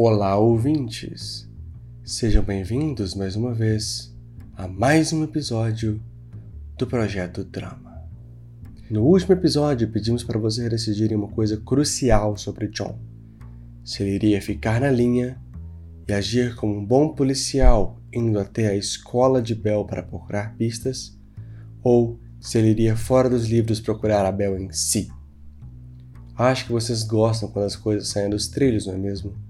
Olá, ouvintes! Sejam bem-vindos mais uma vez a mais um episódio do Projeto Drama. No último episódio, pedimos para vocês decidirem uma coisa crucial sobre John: se ele iria ficar na linha e agir como um bom policial indo até a escola de Bell para procurar pistas, ou se ele iria fora dos livros procurar a Bell em si. Acho que vocês gostam quando as coisas saem dos trilhos, não é mesmo?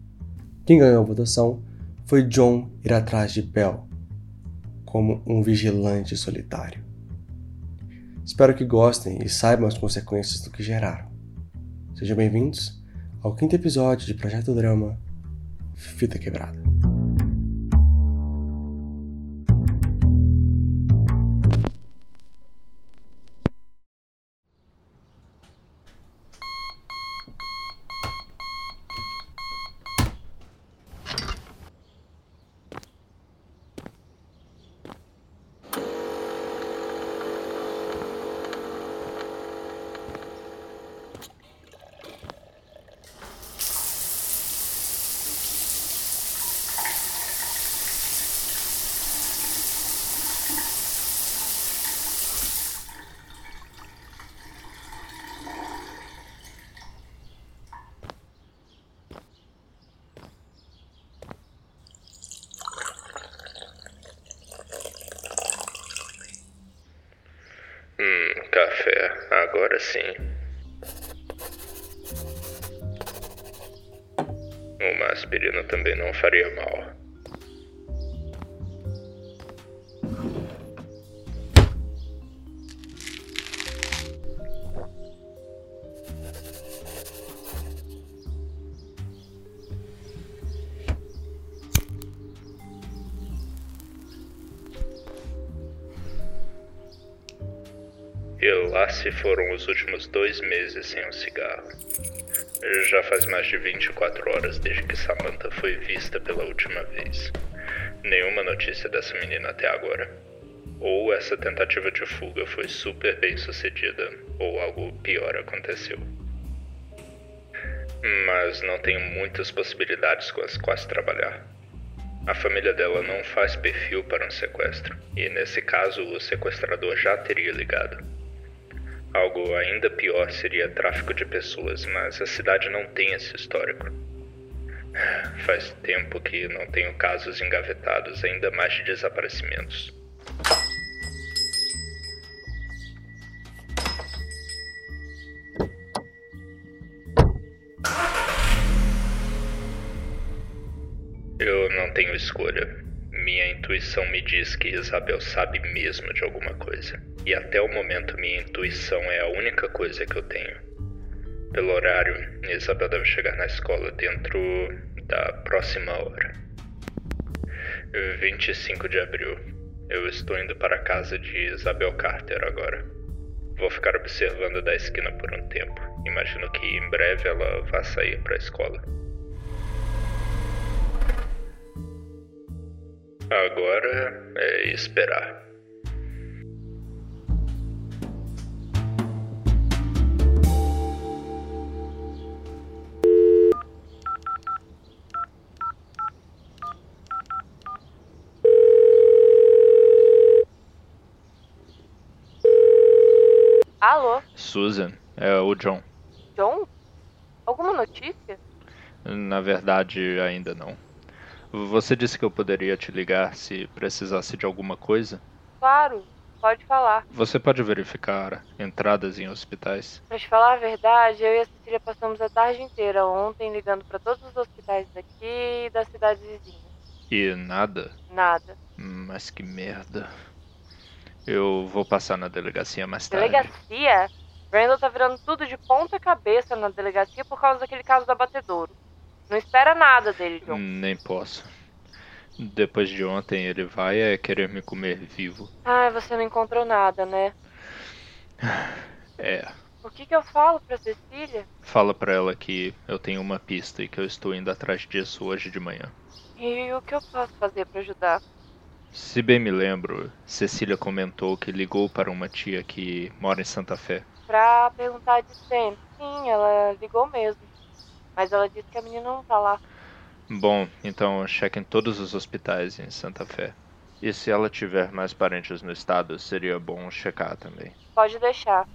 Quem ganhou a votação foi John ir atrás de Bell, como um vigilante solitário. Espero que gostem e saibam as consequências do que geraram. Sejam bem-vindos ao quinto episódio de Projeto Drama Fita Quebrada. Café, agora sim. Uma aspirina também não faria mal. Se foram os últimos dois meses sem um cigarro. Já faz mais de 24 horas desde que Samantha foi vista pela última vez. Nenhuma notícia dessa menina até agora. Ou essa tentativa de fuga foi super bem sucedida, ou algo pior aconteceu. Mas não tenho muitas possibilidades com as quais trabalhar. A família dela não faz perfil para um sequestro, e nesse caso o sequestrador já teria ligado. Algo ainda pior seria tráfico de pessoas, mas a cidade não tem esse histórico. Faz tempo que não tenho casos engavetados, ainda mais de desaparecimentos. Eu não tenho escolha. Minha intuição me diz que Isabel sabe mesmo de alguma coisa. E até o momento, minha intuição é a única coisa que eu tenho. Pelo horário, Isabel deve chegar na escola dentro da próxima hora. 25 de abril. Eu estou indo para a casa de Isabel Carter agora. Vou ficar observando da esquina por um tempo. Imagino que em breve ela vá sair para a escola. Agora é esperar. Alô, Susan, é o John. John? Alguma notícia? Na verdade, ainda não. Você disse que eu poderia te ligar se precisasse de alguma coisa? Claro, pode falar. Você pode verificar entradas em hospitais? Pra te falar a verdade, eu e a Cecília passamos a tarde inteira ontem ligando pra todos os hospitais daqui e das cidades vizinhas. E nada? Nada. Mas que merda. Eu vou passar na delegacia mais tarde. Delegacia? Randall tá virando tudo de ponta cabeça na delegacia por causa daquele caso do abatedouro. Não espera nada dele, John. Nem posso. Depois de ontem, ele vai é querer me comer vivo. Ai, você não encontrou nada, né? É. O que que eu falo pra Cecília? Fala pra ela que eu tenho uma pista e que eu estou indo atrás disso hoje de manhã. E o que eu posso fazer pra ajudar? Se bem me lembro, Cecília comentou que ligou para uma tia que mora em Santa Fé. Pra perguntar de Sam. Sim, ela ligou mesmo. Mas ela disse que a menina não tá lá. Bom, então cheque em todos os hospitais em Santa Fé. E se ela tiver mais parentes no estado, seria bom checar também. Pode deixar.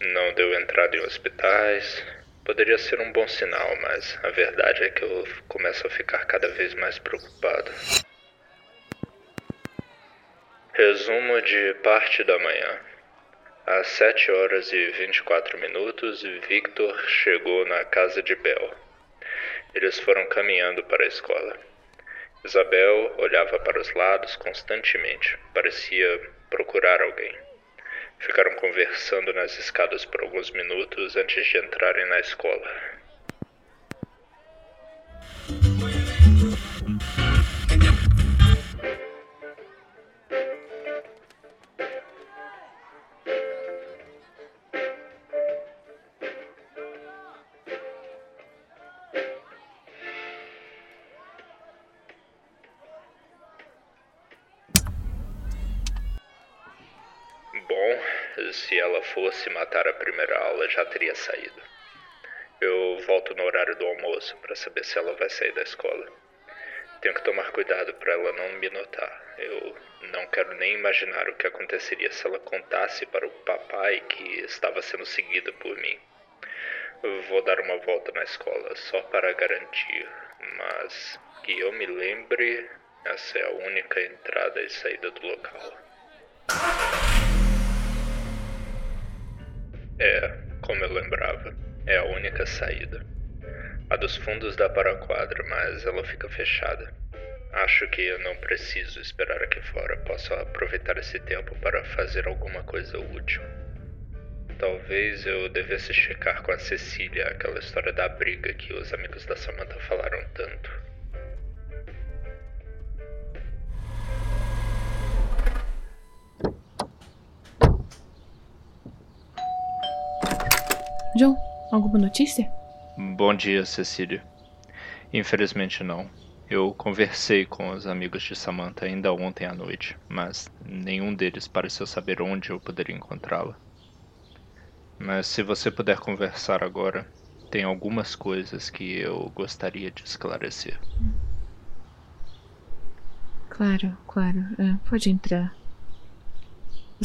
Não deu entrada em hospitais. Poderia ser um bom sinal, mas a verdade é que eu começo a ficar cada vez mais preocupado. Resumo de parte da manhã. Às 7 horas e 24 minutos, Victor chegou na casa de Bel. Eles foram caminhando para a escola. Isabel olhava para os lados constantemente, parecia procurar alguém. Ficaram conversando nas escadas por alguns minutos antes de entrarem na escola. Se ela fosse matar a primeira aula, já teria saído. Eu volto no horário do almoço para saber se ela vai sair da escola. Tenho que tomar cuidado para ela não me notar. Eu não quero nem imaginar o que aconteceria se ela contasse para o papai que estava sendo seguida por mim. Vou dar uma volta na escola só para garantir, mas que eu me lembre, essa é a única entrada e saída do local. É, como eu lembrava, é a única saída. A dos fundos dá para a quadra, mas ela fica fechada. Acho que eu não preciso esperar aqui fora. Posso aproveitar esse tempo para fazer alguma coisa útil. Talvez eu devesse checar com a Cecília aquela história da briga que os amigos da Samantha falaram tanto. John, alguma notícia? Bom dia, Cecília. Infelizmente não. Eu conversei com os amigos de Samantha ainda ontem à noite, mas nenhum deles pareceu saber onde eu poderia encontrá-la. Mas se você puder conversar agora, tem algumas coisas que eu gostaria de esclarecer. Claro, claro. É, pode entrar.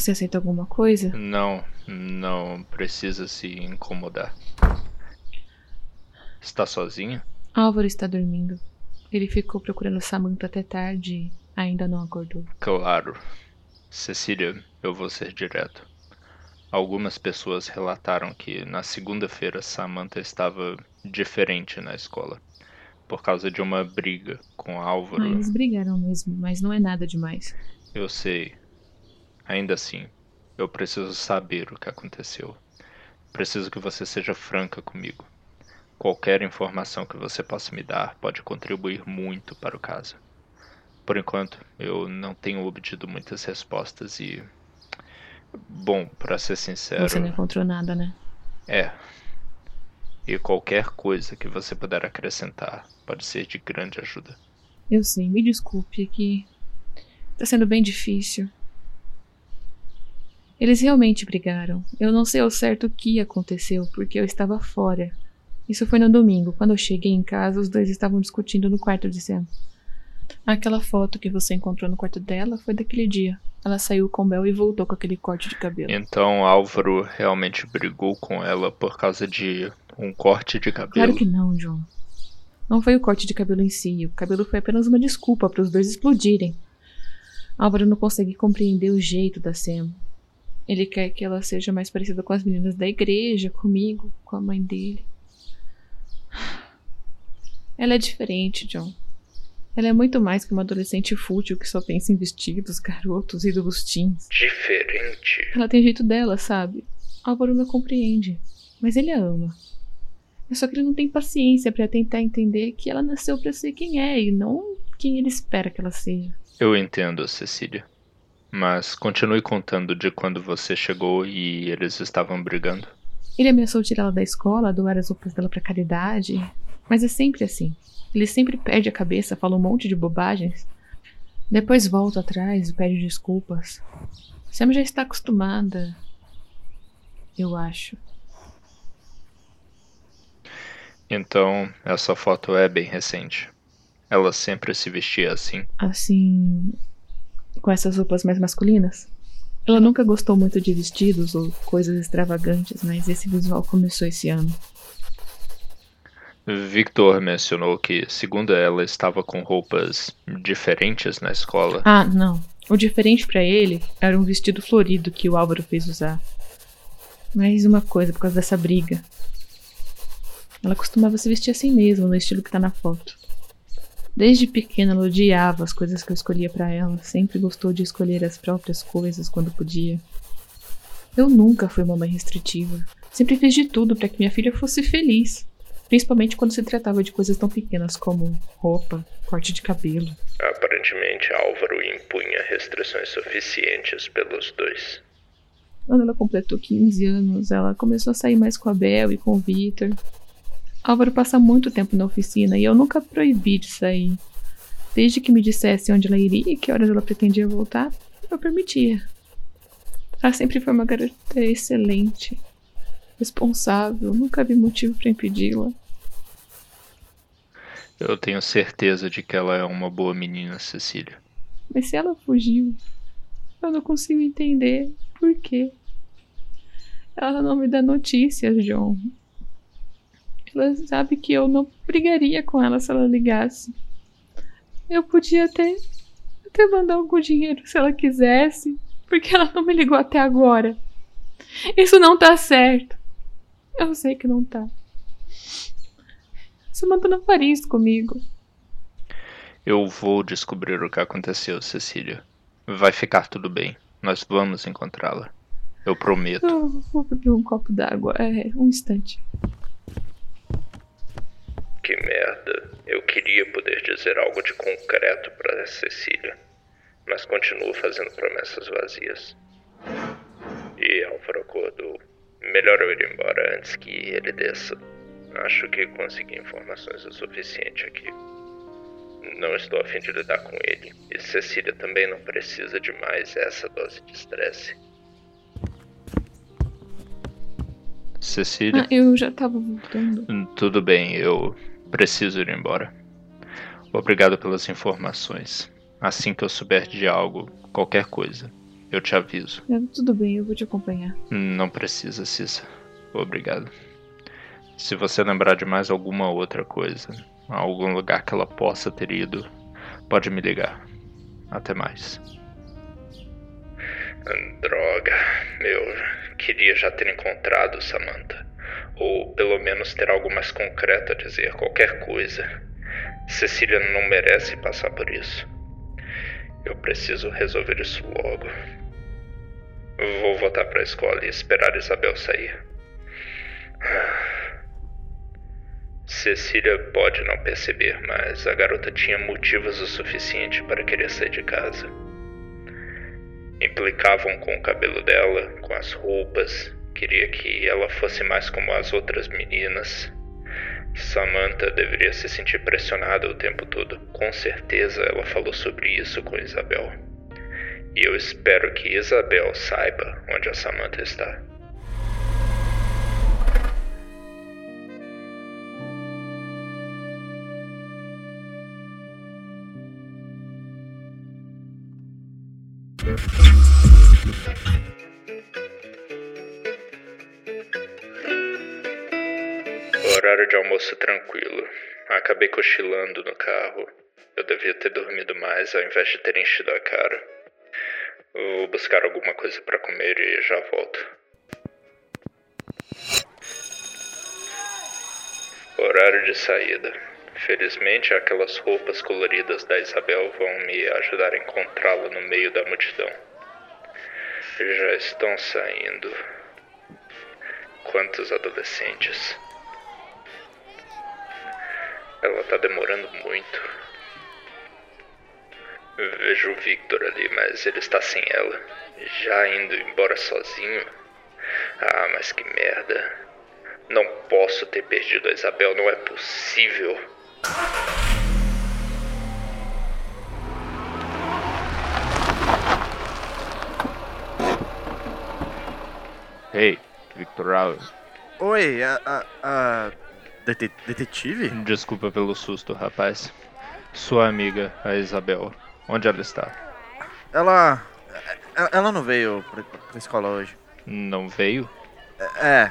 Você aceita alguma coisa? Não, não precisa se incomodar. Está sozinha? Álvaro está dormindo. Ele ficou procurando Samantha até tarde e ainda não acordou. Claro. Cecília, eu vou ser direto. Algumas pessoas relataram que na segunda-feira Samantha estava diferente na escola. Por causa de uma briga com Álvaro. Ah, eles brigaram mesmo, mas não é nada demais. Eu sei. Ainda assim, eu preciso saber o que aconteceu. Preciso que você seja franca comigo. Qualquer informação que você possa me dar pode contribuir muito para o caso. Por enquanto, eu não tenho obtido muitas respostas e. Bom, para ser sincero. Você não encontrou nada, né? É. E qualquer coisa que você puder acrescentar pode ser de grande ajuda. Eu sei, me desculpe, é que. Tá sendo bem difícil. Eles realmente brigaram. Eu não sei ao certo o que aconteceu, porque eu estava fora. Isso foi no domingo. Quando eu cheguei em casa, os dois estavam discutindo no quarto de Sam. Aquela foto que você encontrou no quarto dela foi daquele dia. Ela saiu com Bel e voltou com aquele corte de cabelo. Então Álvaro realmente brigou com ela por causa de um corte de cabelo? Claro que não, John. Não foi o corte de cabelo em si. O cabelo foi apenas uma desculpa para os dois explodirem. Álvaro não consegue compreender o jeito da Sam. Ele quer que ela seja mais parecida com as meninas da igreja, comigo, com a mãe dele. Ela é diferente, John. Ela é muito mais que uma adolescente fútil que só pensa em vestidos, garotos, ídolos teens. Diferente? Ela tem jeito dela, sabe? Álvaro não compreende, mas ele a ama. É só que ele não tem paciência para tentar entender que ela nasceu para ser quem é e não quem ele espera que ela seja. Eu entendo, Cecília. Mas continue contando de quando você chegou e eles estavam brigando. Ele ameaçou tirá-la da escola, doar as roupas dela para caridade, mas é sempre assim. Ele sempre perde a cabeça, fala um monte de bobagens. Depois volta atrás e pede desculpas. Sam já está acostumada. Eu acho. Então, essa foto é bem recente. Ela sempre se vestia assim. Assim. Com essas roupas mais masculinas? Ela nunca gostou muito de vestidos ou coisas extravagantes, mas esse visual começou esse ano. Victor mencionou que, segundo ela, estava com roupas diferentes na escola. Ah, não. O diferente para ele era um vestido florido que o Álvaro fez usar. Mais uma coisa por causa dessa briga. Ela costumava se vestir assim mesmo, no estilo que tá na foto. Desde pequena ela odiava as coisas que eu escolhia para ela, sempre gostou de escolher as próprias coisas quando podia. Eu nunca fui uma mãe restritiva. Sempre fiz de tudo para que minha filha fosse feliz, principalmente quando se tratava de coisas tão pequenas como roupa, corte de cabelo. Aparentemente, Álvaro impunha restrições suficientes pelos dois. Quando ela completou 15 anos, ela começou a sair mais com a Bel e com o Victor. Álvaro passa muito tempo na oficina e eu nunca proibi de sair. Desde que me dissesse onde ela iria e que horas ela pretendia voltar, eu permitia. Ela sempre foi uma garota excelente, responsável, nunca vi motivo para impedi-la. Eu tenho certeza de que ela é uma boa menina, Cecília. Mas se ela fugiu, eu não consigo entender por quê. Ela não me dá notícias, John. Ela sabe que eu não brigaria com ela se ela ligasse. Eu podia até, até mandar algum dinheiro se ela quisesse, porque ela não me ligou até agora. Isso não tá certo. Eu sei que não tá. Samantha não faria isso comigo. Eu vou descobrir o que aconteceu, Cecília. Vai ficar tudo bem. Nós vamos encontrá-la. Eu prometo. Eu vou beber um copo d'água. É, um instante. Que merda. Eu queria poder dizer algo de concreto para Cecília, mas continuo fazendo promessas vazias. E Álvaro acordou. Melhor eu ir embora antes que ele desça. Acho que consegui informações o suficiente aqui. Não estou a fim de lidar com ele. E Cecília também não precisa de mais essa dose de estresse. Cecília? Ah, eu já tava voltando. Tudo bem, eu Preciso ir embora. Obrigado pelas informações. Assim que eu souber de algo, qualquer coisa, eu te aviso. É, tudo bem, eu vou te acompanhar. Não precisa, Cissa. Obrigado. Se você lembrar de mais alguma outra coisa, algum lugar que ela possa ter ido, pode me ligar. Até mais. Droga, eu queria já ter encontrado Samantha ou pelo menos ter algo mais concreto a dizer, qualquer coisa. Cecília não merece passar por isso. Eu preciso resolver isso logo. Vou voltar para a escola e esperar Isabel sair. Cecília pode não perceber, mas a garota tinha motivos o suficiente para querer sair de casa. Implicavam com o cabelo dela, com as roupas, Queria que ela fosse mais como as outras meninas. Samantha deveria se sentir pressionada o tempo todo. Com certeza ela falou sobre isso com Isabel. E eu espero que Isabel saiba onde a Samantha está. Horário de almoço tranquilo. Acabei cochilando no carro. Eu devia ter dormido mais ao invés de ter enchido a cara. Vou buscar alguma coisa para comer e já volto. Horário de saída. Felizmente, aquelas roupas coloridas da Isabel vão me ajudar a encontrá-la no meio da multidão. Já estão saindo. Quantos adolescentes? Ela tá demorando muito. Vejo o Victor ali, mas ele está sem ela. Já indo embora sozinho. Ah, mas que merda. Não posso ter perdido a Isabel, não é possível. Hey, Victor Allen. Oi, a, a, a Dete- detetive? Desculpa pelo susto, rapaz. Sua amiga, a Isabel, onde ela está? Ela. ela- Ela não veio pra, pra escola hoje. Não veio? É,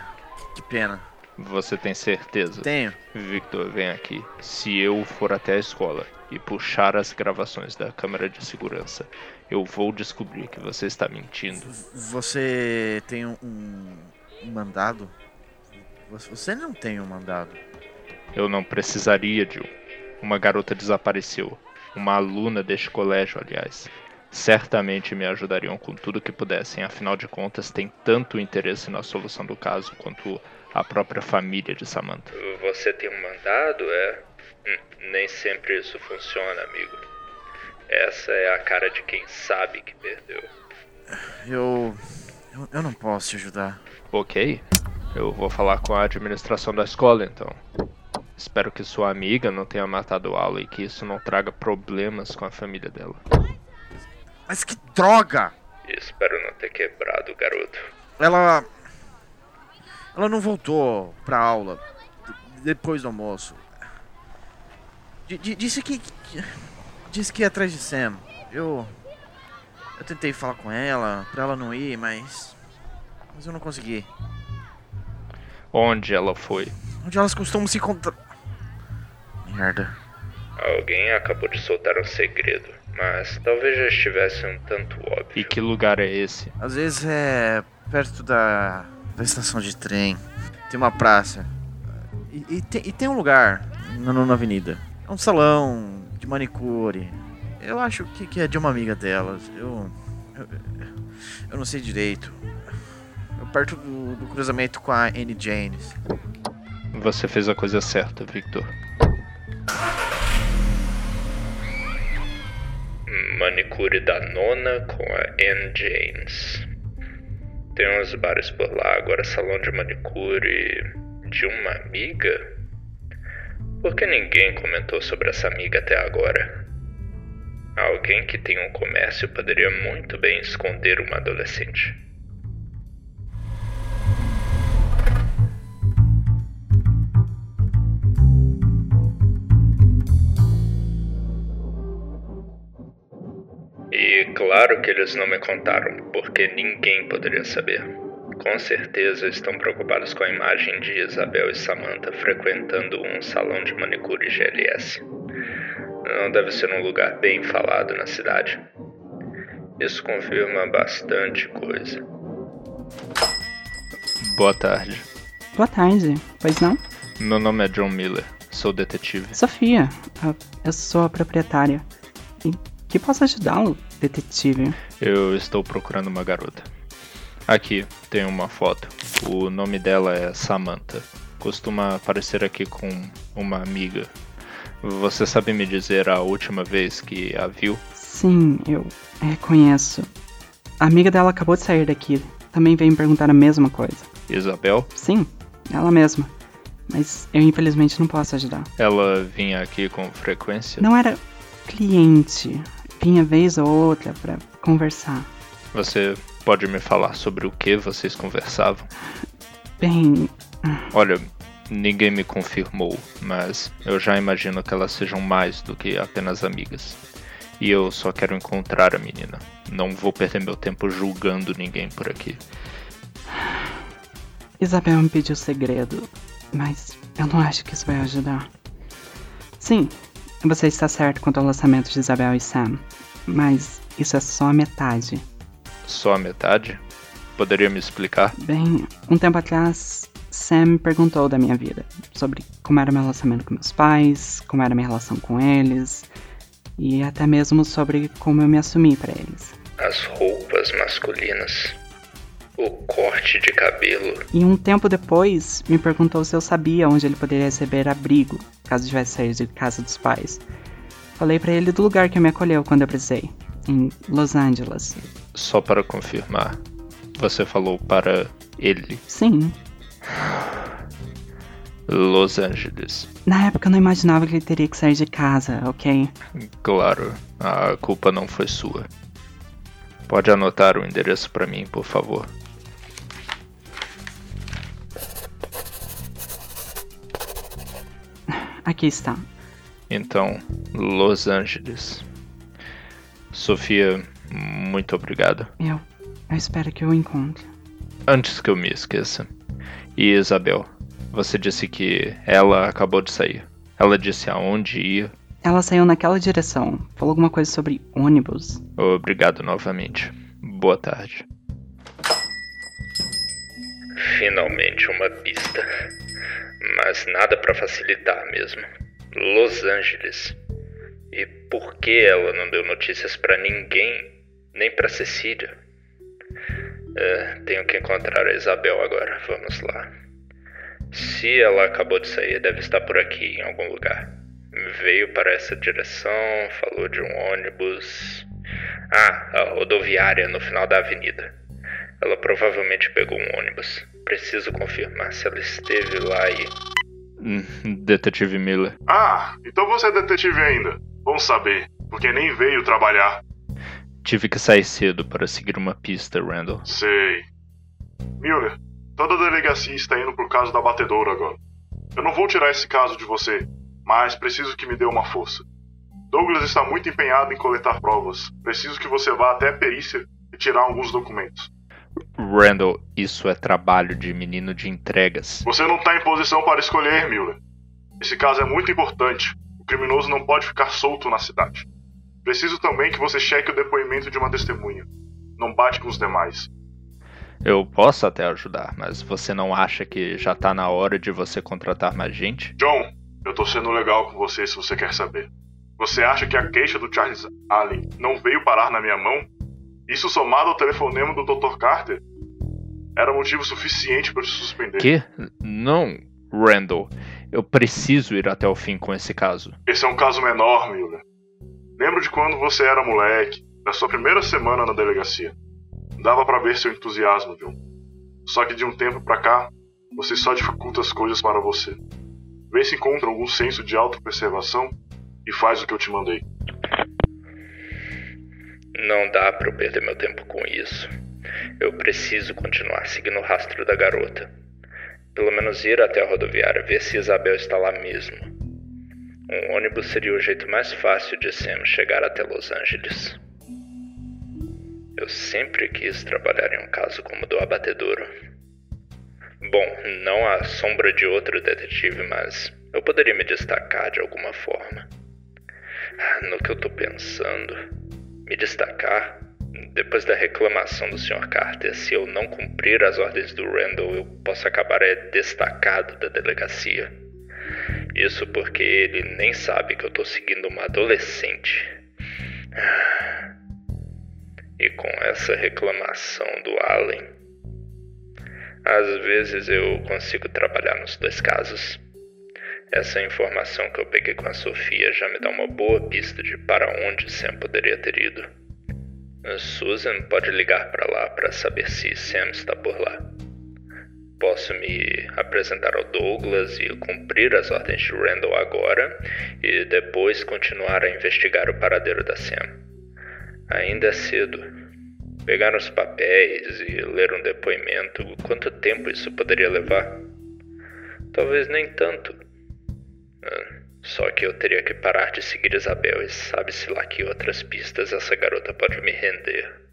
que pena. Você tem certeza? Tenho. Victor, vem aqui. Se eu for até a escola e puxar as gravações da câmera de segurança, eu vou descobrir que você está mentindo. Você tem um, um mandado? Você- não tem um mandado. Eu não precisaria de um. Uma garota desapareceu. Uma aluna deste colégio, aliás. Certamente me ajudariam com tudo que pudessem, afinal de contas, tem tanto interesse na solução do caso quanto a própria família de Samantha. Você tem um mandado, é? nem sempre isso funciona, amigo. Essa é a cara de quem sabe que perdeu. Eu. Eu, eu não posso te ajudar. Ok, eu vou falar com a administração da escola então. Espero que sua amiga não tenha matado aula e que isso não traga problemas com a família dela. Mas que droga! Espero não ter quebrado o garoto. Ela. Ela não voltou pra aula depois do almoço. D- d- disse que- Disse que ia atrás de Sam. Eu. Eu tentei falar com ela pra ela não ir, mas. Mas eu não consegui. Onde ela foi? Onde elas costumam se encontrar. Merda. Alguém acabou de soltar um segredo, mas talvez já estivesse um tanto óbvio. E que lugar é esse? Às vezes é perto da, da estação de trem. Tem uma praça. E, e tem, e tem um lugar na, na avenida. É um salão de manicure. Eu acho que, que é de uma amiga delas. Eu, eu. eu não sei direito. Perto do, do cruzamento com a Annie James. Você fez a coisa certa, Victor. Manicure da nona com a Anne James. Tem uns bares por lá, agora salão de manicure de uma amiga? Por que ninguém comentou sobre essa amiga até agora? Alguém que tem um comércio poderia muito bem esconder uma adolescente. E claro que eles não me contaram, porque ninguém poderia saber. Com certeza estão preocupados com a imagem de Isabel e Samantha frequentando um salão de manicure GLS. Não deve ser um lugar bem falado na cidade. Isso confirma bastante coisa. Boa tarde. Boa tarde, pois não? Meu nome é John Miller. Sou detetive. Sofia, eu sou a proprietária. Em que posso ajudá-lo, detetive? Eu estou procurando uma garota. Aqui tem uma foto. O nome dela é Samantha. Costuma aparecer aqui com uma amiga. Você sabe me dizer a última vez que a viu? Sim, eu reconheço. A amiga dela acabou de sair daqui. Também veio me perguntar a mesma coisa. Isabel? Sim, ela mesma. Mas eu infelizmente não posso ajudar. Ela vinha aqui com frequência? Não era cliente. Vinha vez ou outra pra conversar. Você pode me falar sobre o que vocês conversavam? Bem, Olha, ninguém me confirmou, mas eu já imagino que elas sejam mais do que apenas amigas. E eu só quero encontrar a menina. Não vou perder meu tempo julgando ninguém por aqui. Isabel me pediu segredo, mas eu não acho que isso vai ajudar. Sim, você está certo quanto ao lançamento de Isabel e Sam, mas isso é só a metade. Só a metade? Poderia me explicar? Bem, um tempo atrás, Sam me perguntou da minha vida, sobre como era meu relacionamento com meus pais, como era minha relação com eles, e até mesmo sobre como eu me assumi para eles. As roupas masculinas. O corte de cabelo. E um tempo depois, me perguntou se eu sabia onde ele poderia receber abrigo, caso tivesse saído de casa dos pais. Falei pra ele do lugar que me acolheu quando eu precisei, em Los Angeles. Só para confirmar, você falou para ele. Sim, Los Angeles. na época eu não imaginava que ele teria que sair de casa, ok? Claro, a culpa não foi sua. Pode anotar o endereço para mim, por favor. Aqui está. Então, Los Angeles. Sofia, muito obrigado. Eu, eu espero que eu o encontre. Antes que eu me esqueça. E Isabel, você disse que ela acabou de sair. Ela disse aonde ia. Ela saiu naquela direção. Falou alguma coisa sobre ônibus. Obrigado novamente. Boa tarde. Finalmente uma pista. Mas nada para facilitar mesmo. Los Angeles. E por que ela não deu notícias para ninguém, nem para Cecília? É, tenho que encontrar a Isabel agora. Vamos lá. Se ela acabou de sair, deve estar por aqui em algum lugar. Veio para essa direção, falou de um ônibus. Ah, a rodoviária no final da avenida. Ela provavelmente pegou um ônibus. Preciso confirmar se ela esteve lá e. Hum, detetive Miller. Ah, então você é detetive ainda. Bom saber, porque nem veio trabalhar. Tive que sair cedo para seguir uma pista, Randall. Sei. Miller, toda a delegacia está indo pro caso da batedoura agora. Eu não vou tirar esse caso de você, mas preciso que me dê uma força. Douglas está muito empenhado em coletar provas. Preciso que você vá até a perícia e tirar alguns documentos. Randall, isso é trabalho de menino de entregas. Você não está em posição para escolher, Miller. Esse caso é muito importante. O criminoso não pode ficar solto na cidade. Preciso também que você cheque o depoimento de uma testemunha. Não bate com os demais. Eu posso até ajudar, mas você não acha que já tá na hora de você contratar mais gente? John, eu tô sendo legal com você se você quer saber. Você acha que a queixa do Charles Allen não veio parar na minha mão? Isso somado ao telefonema do Dr. Carter? Era motivo suficiente para te suspender. Que? Não, Randall. Eu preciso ir até o fim com esse caso. Esse é um caso menor, Miller. Lembro de quando você era moleque, da sua primeira semana na delegacia. Dava para ver seu entusiasmo, John. Só que de um tempo pra cá, você só dificulta as coisas para você. Vê se encontra algum senso de autopreservação e faz o que eu te mandei. Não dá para eu perder meu tempo com isso. Eu preciso continuar seguindo o rastro da garota. Pelo menos ir até a rodoviária, ver se Isabel está lá mesmo. Um ônibus seria o jeito mais fácil de Sam chegar até Los Angeles. Eu sempre quis trabalhar em um caso como o do abatedouro. Bom, não a sombra de outro detetive, mas eu poderia me destacar de alguma forma. No que eu tô pensando, me destacar depois da reclamação do Sr. Carter, se eu não cumprir as ordens do Randall, eu posso acabar é, destacado da delegacia. Isso porque ele nem sabe que eu tô seguindo uma adolescente. E com essa reclamação do Allen, às vezes eu consigo trabalhar nos dois casos. Essa informação que eu peguei com a Sofia já me dá uma boa pista de para onde Sam poderia ter ido. Susan pode ligar para lá para saber se Sam está por lá. Posso me apresentar ao Douglas e cumprir as ordens de Randall agora e depois continuar a investigar o paradeiro da Sam. Ainda é cedo. Pegar os papéis e ler um depoimento, quanto tempo isso poderia levar? Talvez nem tanto. Só que eu teria que parar de seguir Isabel e sabe-se lá que outras pistas essa garota pode me render.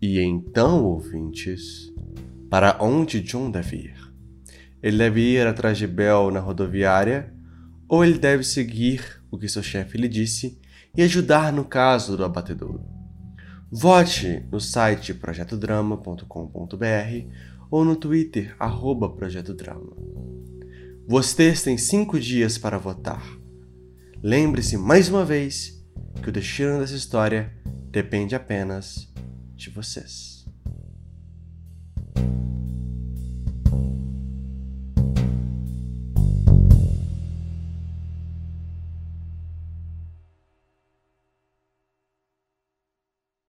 E então, ouvintes, para onde John deve ir? Ele deve ir atrás de Bell na rodoviária ou ele deve seguir o que seu chefe lhe disse e ajudar no caso do abatedouro? Vote no site projetodrama.com.br ou no Twitter, arroba projetodrama. Vocês têm cinco dias para votar. Lembre-se mais uma vez que o destino dessa história depende apenas de vocês.